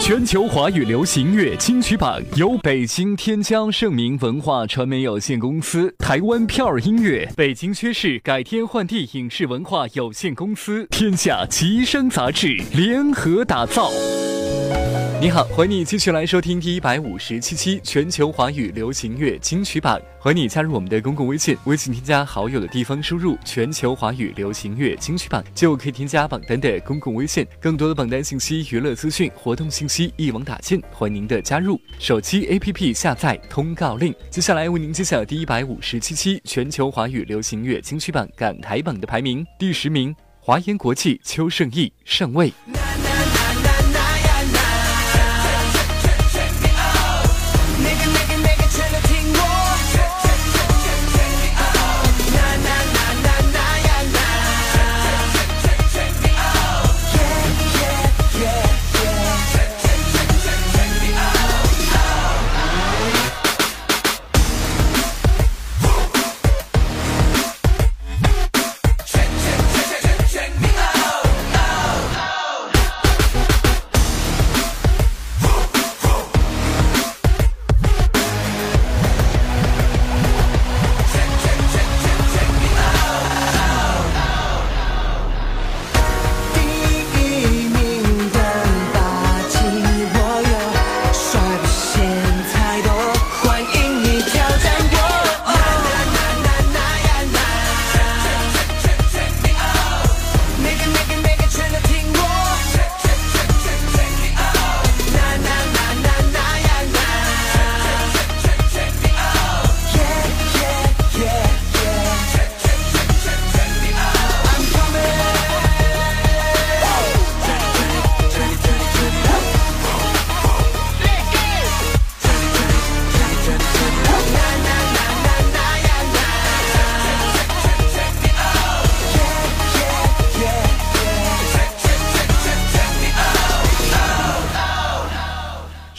全球华语流行乐金曲榜由北京天骄盛明文化传媒有限公司、台湾票儿音乐、北京薛氏改天换地影视文化有限公司、天下吉声杂志联合打造。你好，欢迎你继续来收听第一百五十七期全球华语流行乐金曲榜。欢迎你加入我们的公共微信，微信添加好友的地方输入“全球华语流行乐金曲榜”，就可以添加榜单的公共微信。更多的榜单信息、娱乐资讯、活动信息一网打尽，欢迎您的加入。手机 APP 下载通告令。接下来为您揭晓第一百五十七期全球华语流行乐金曲榜港台榜的排名。第十名，华研国际邱胜义上位。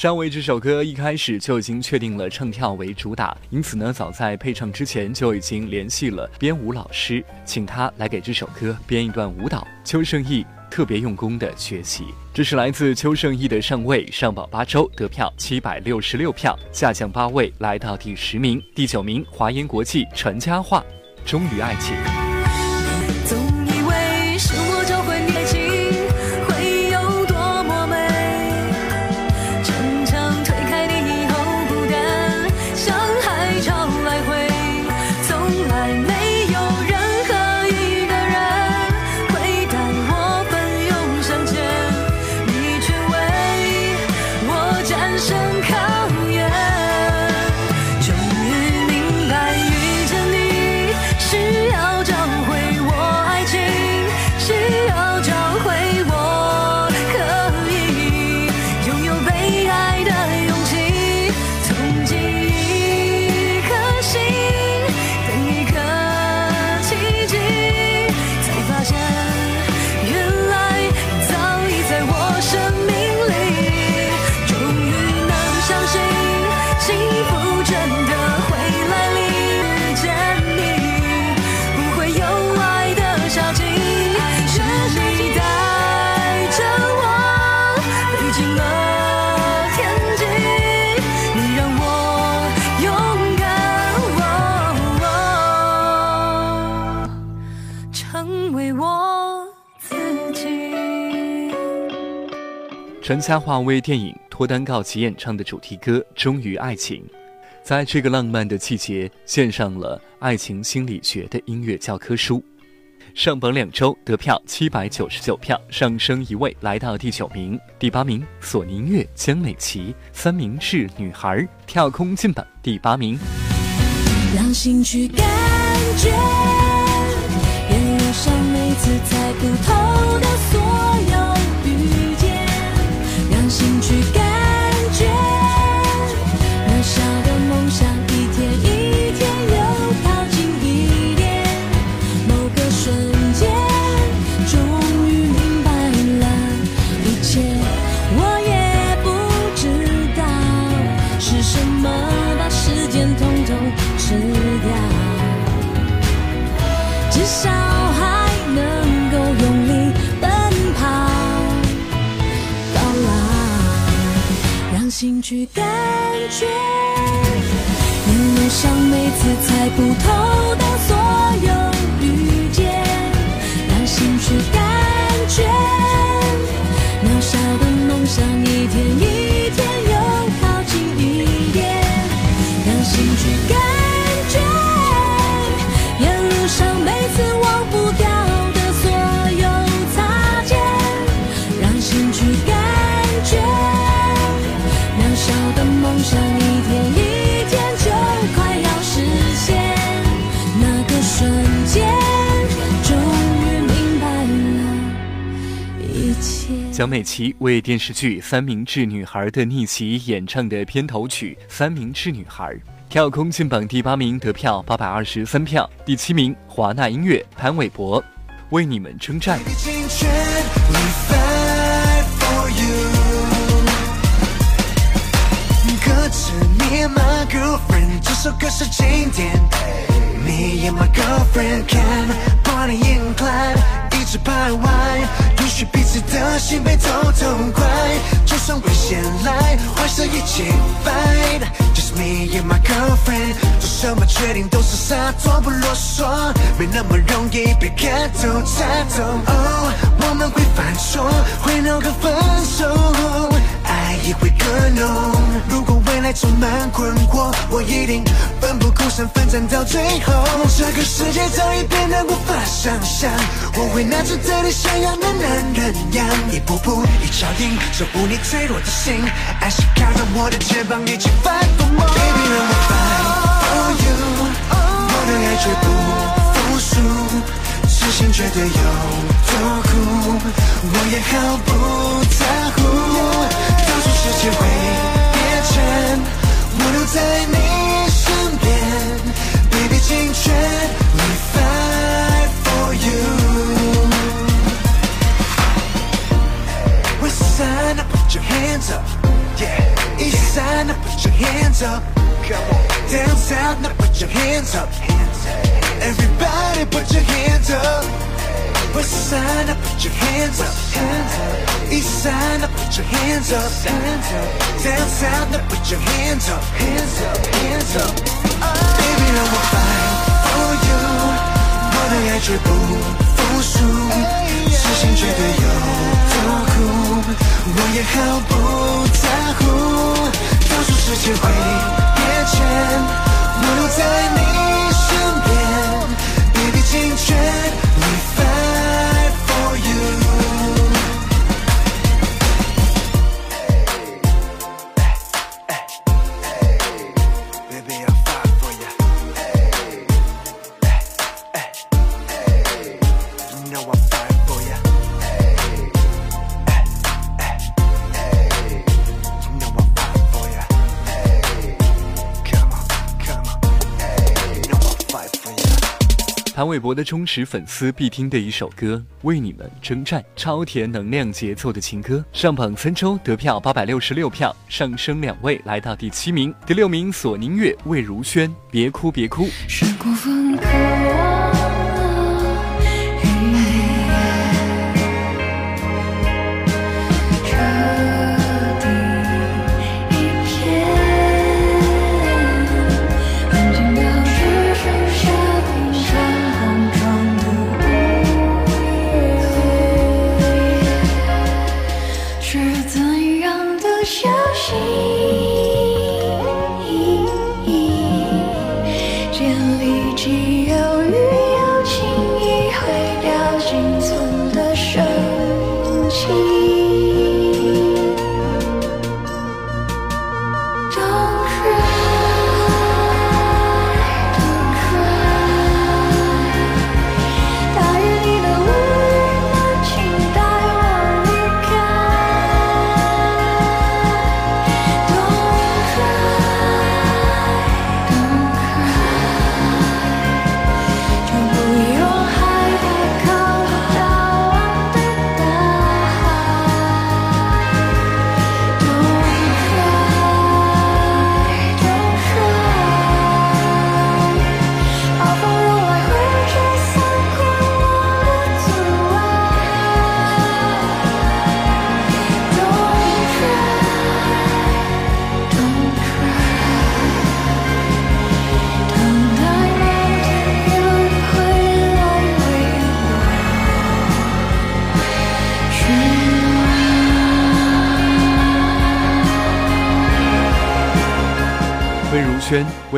上位这首歌一开始就已经确定了唱跳为主打，因此呢，早在配唱之前就已经联系了编舞老师，请他来给这首歌编一段舞蹈。邱胜翊特别用功的学习，这是来自邱胜翊的上位上榜八周，得票七百六十六票，下降八位来到第十名。第九名华研国际传佳话，忠于爱情。陈嘉桦为电影《脱单告急》演唱的主题歌《忠于爱情》，在这个浪漫的季节，献上了爱情心理学的音乐教科书。上榜两周，得票七百九十九票，上升一位，来到第九名。第八名，索尼音乐江美琪，三明治女孩跳空进榜第八名。让心去感觉，上每次猜不透的像一天一蒋美琪为电视剧《三明治女孩的逆袭》演唱的片头曲《三明治女孩》，跳空进榜第八名，得票八百二十三票。第七名，华纳音乐潘玮柏，为你们征战。这首歌是经典。Me and my girlfriend can party in club，一直徘徊，允许彼此的心被偷偷拐。就算危险来，坏事一起 fight。Just me and my girlfriend，做什么决定都是洒脱不啰嗦，没那么容易被看透猜透。Oh，我们会犯错，会闹个分手。爱也会更浓。如果未来充满困惑，我一定奋不顾身奋战到最后。这个世界早已变得无法想象，我会拿着对你像样的男人样，一步步一脚印守护你脆弱的心。爱是靠在我的肩膀一起 fight for more，baby I'm fight for you，我的爱绝不服输。痴心绝对有多苦，我也毫不在乎。当初世界会变迁，我留在你身边。Baby，请全力 fight for you。West side now put your hands up, yeah. East side now put your hands up, come on. Down south now put your hands up. Everybody put your hands up. West side, now put your hands up. East side, now put your hands up. Down south, now put your hands up. Hands up, hands up. Baby, I will fight for you. 我的爱绝不服输，痴心觉得有多苦，我也毫不在乎。告诉世界会变迁，我留在你身边。尽全力谭玮柏的忠实粉丝必听的一首歌，为你们征战，超甜能量节奏的情歌，上榜三周得票八百六十六票，上升两位来到第七名。第六名，索宁乐魏如萱，别哭别哭。是是怎样的消息？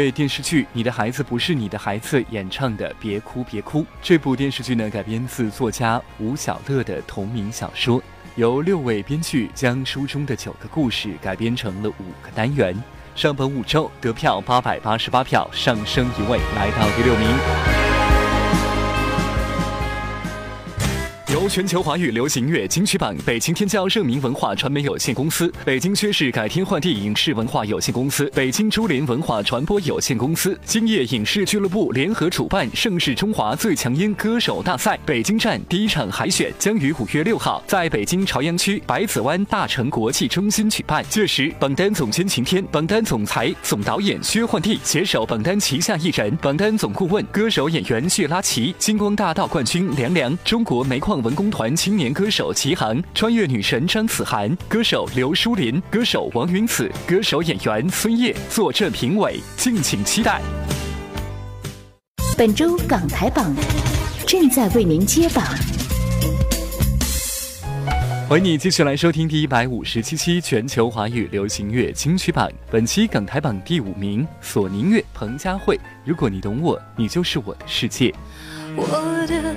为电视剧《你的孩子不是你的孩子》演唱的《别哭别哭》。这部电视剧呢，改编自作家吴小乐的同名小说，由六位编剧将书中的九个故事改编成了五个单元。上本五周得票八百八十八票，上升一位，来到第六名。由全球华语流行乐金曲榜、北京天骄盛名文化传媒有限公司、北京薛氏改天换地影视文化有限公司、北京珠联文化传播有限公司、今夜影视俱乐部联合主办盛世中华最强音歌手大赛北京站第一场海选将于五月六号在北京朝阳区百子湾大成国际中心举办。届时，榜单总监晴天、榜单总裁、总导演薛焕娣携手榜单旗下艺人、榜单总顾问、歌手演员谢拉奇、金光大道冠军梁梁、中国煤矿。文工团青年歌手齐航，穿越女神张子涵，歌手刘淑琳，歌手王云子，歌手演员孙烨坐镇评委，敬请期待。本周港台榜正在为您揭榜，欢迎你继续来收听第一百五十七期全球华语流行乐金曲榜。本期港台榜第五名，索尼乐彭佳慧。如果你懂我，你就是我的世界。我的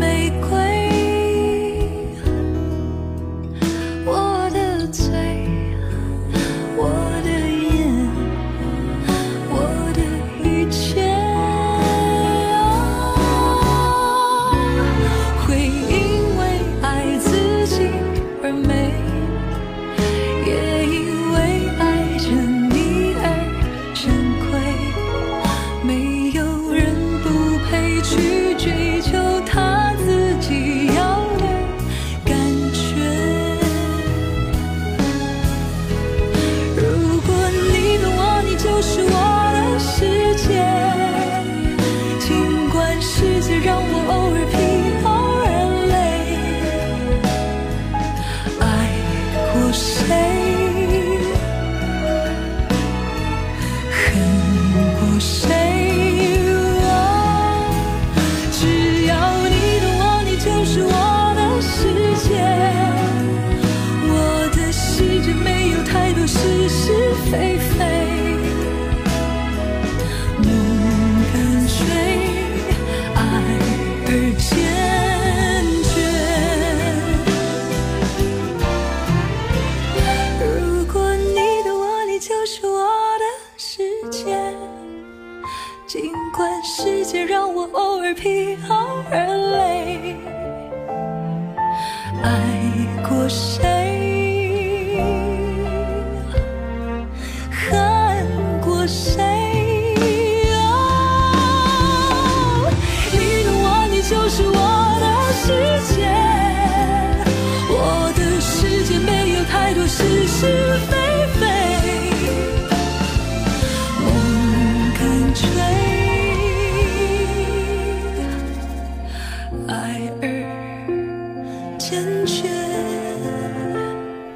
玫瑰。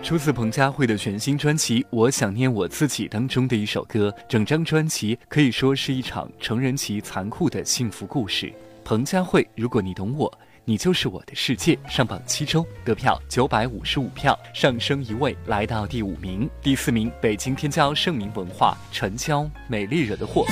出自彭佳慧的全新专辑《我想念我自己》当中的一首歌，整张专辑可以说是一场成人期残酷的幸福故事。彭佳慧，如果你懂我，你就是我的世界。上榜七周，得票九百五十五票，上升一位，来到第五名。第四名，北京天骄盛名文化，陈娇，美丽惹的祸。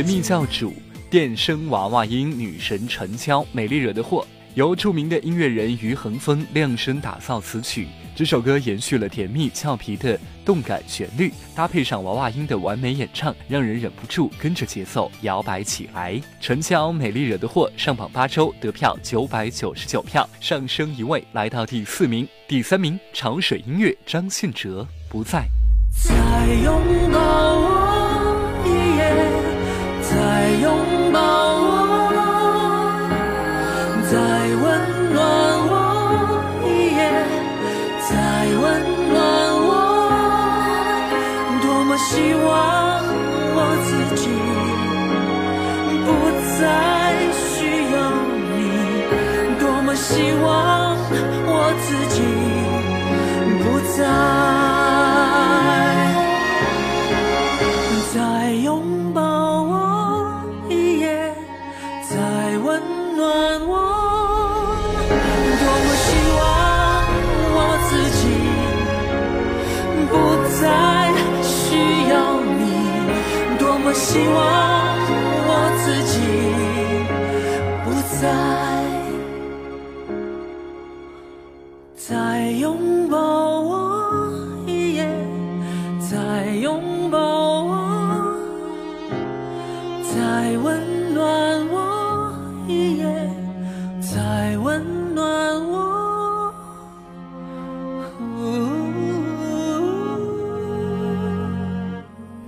甜蜜教主、电声娃娃音女神陈娇、美丽惹的祸，由著名的音乐人于恒峰量身打造词曲。这首歌延续了甜蜜俏皮的动感旋律，搭配上娃娃音的完美演唱，让人忍不住跟着节奏摇摆起来。陈乔美丽惹的祸上榜八周，得票九百九十九票，上升一位来到第四名。第三名潮水音乐张信哲不在。再拥抱我望我自己不再。再拥抱我一夜，再温暖我。多么希望我自己不再需要你，多么希望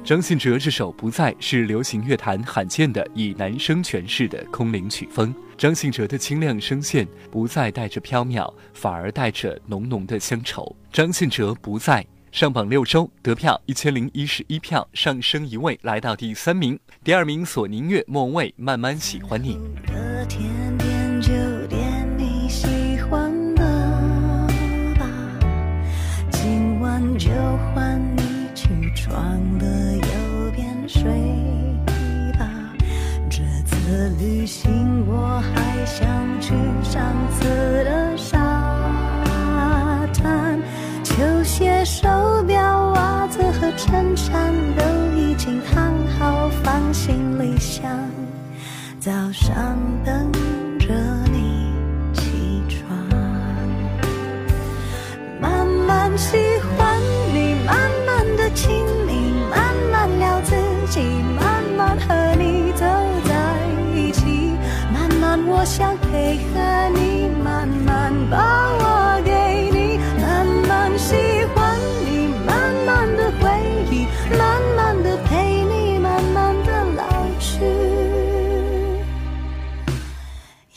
张信哲这首《不在》是流行乐坛罕见的以男声诠释的空灵曲风。张信哲的清亮声线不再带着飘渺，反而带着浓浓的乡愁。张信哲《不在》上榜六周，得票一千零一十一票，上升一位来到第三名。第二名索尼乐莫文蔚《慢慢喜欢你》。的甜点就点你喜欢的吧，今晚就换床的右边睡吧。这次旅行我还想去上次的沙滩，球鞋、手表、袜子和衬衫都已经烫好，放行李箱。早上等着你起床，慢慢喜欢我想配合你，慢慢把我给你，慢慢喜欢你，慢慢的回忆，慢慢的陪你，慢慢的老去。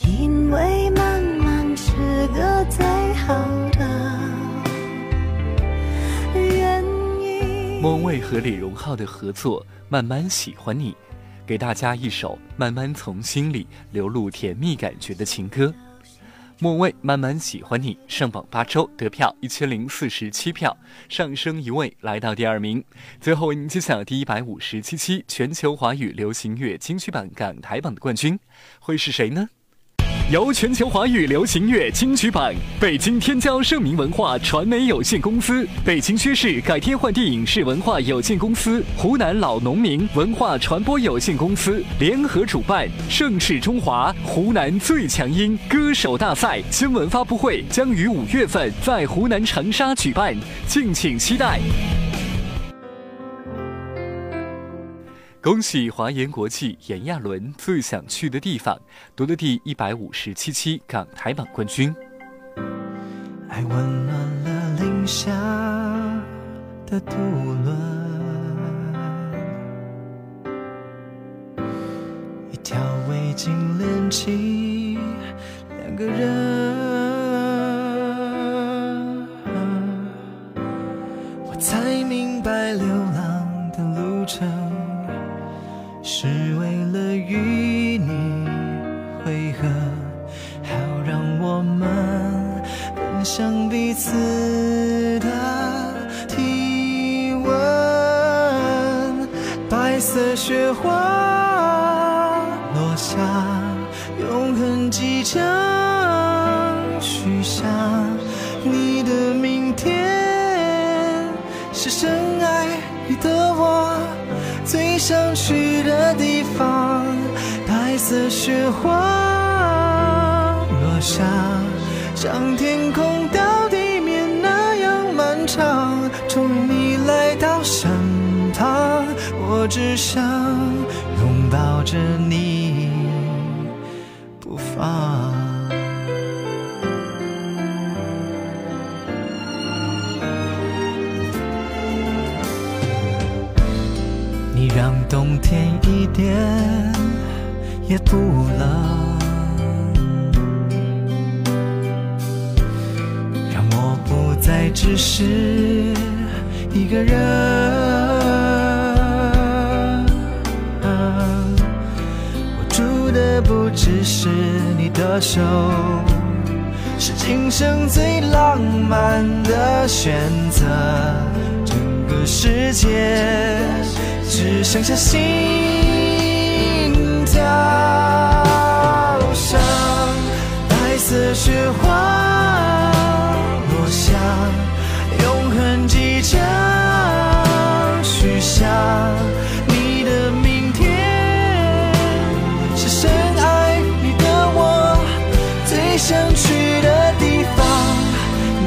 因为慢慢是个最好的原因。莫文蔚和李荣浩的合作《慢慢喜欢你》，给大家一首慢慢从心里流露甜蜜感觉的情歌。莫文蔚《慢慢喜欢你》上榜八周，得票一千零四十七票，上升一位来到第二名。最后为您揭晓第一百五十七期全球华语流行乐金曲榜港台榜的冠军会是谁呢？由全球华语流行乐金曲榜、北京天骄盛名文化传媒有限公司、北京薛氏改天换地影视文化有限公司、湖南老农民文化传播有限公司联合主办，盛世中华湖南最强音歌手大赛新闻发布会将于五月份在湖南长沙举办，敬请期待。恭喜华研国际炎亚纶最想去的地方夺得第一百五十七期港台榜冠军。爱温暖了零下的渡轮，一条围巾连起两个人，似。雪花落下，像天空到地面那样漫长。终于你来到身旁，我只想拥抱着你不放。你让冬天一点也不冷，让我不再只是一个人。我住的不只是你的手，是今生最浪漫的选择。整个世界只剩下心跳声，白色雪花落下，永恒即将许下。你的明天是深爱你的我最想去的地方。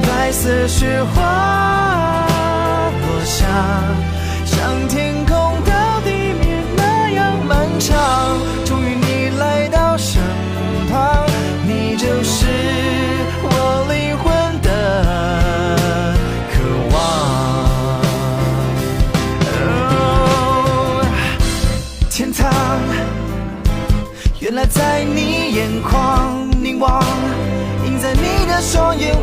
白色雪花落下，样漫长。终于你来到身旁，你就是我灵魂的渴望。哦天堂，原来在你眼眶凝望，映在你的双眼，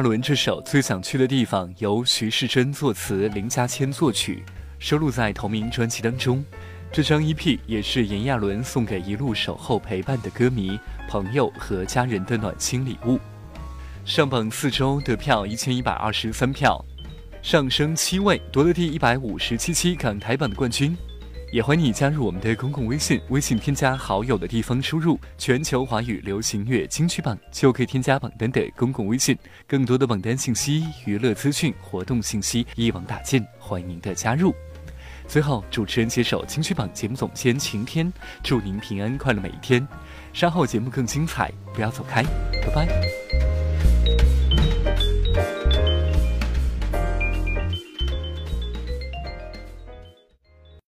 亚纶这首《最想去的地方》由徐世珍作词，林家谦作曲，收录在同名专辑当中。这张 EP 也是炎亚纶送给一路守候陪伴的歌迷、朋友和家人的暖心礼物。上榜四周得票一千一百二十三票，上升七位，夺得第一百五十七期港台榜的冠军。也欢迎你加入我们的公共微信，微信添加好友的地方输入“全球华语流行乐金曲榜”，就可以添加榜单的公共微信。更多的榜单信息、娱乐资讯、活动信息一网打尽，欢迎您的加入。最后，主持人携手金曲榜节目总监晴天，祝您平安快乐每一天。稍后节目更精彩，不要走开，拜拜。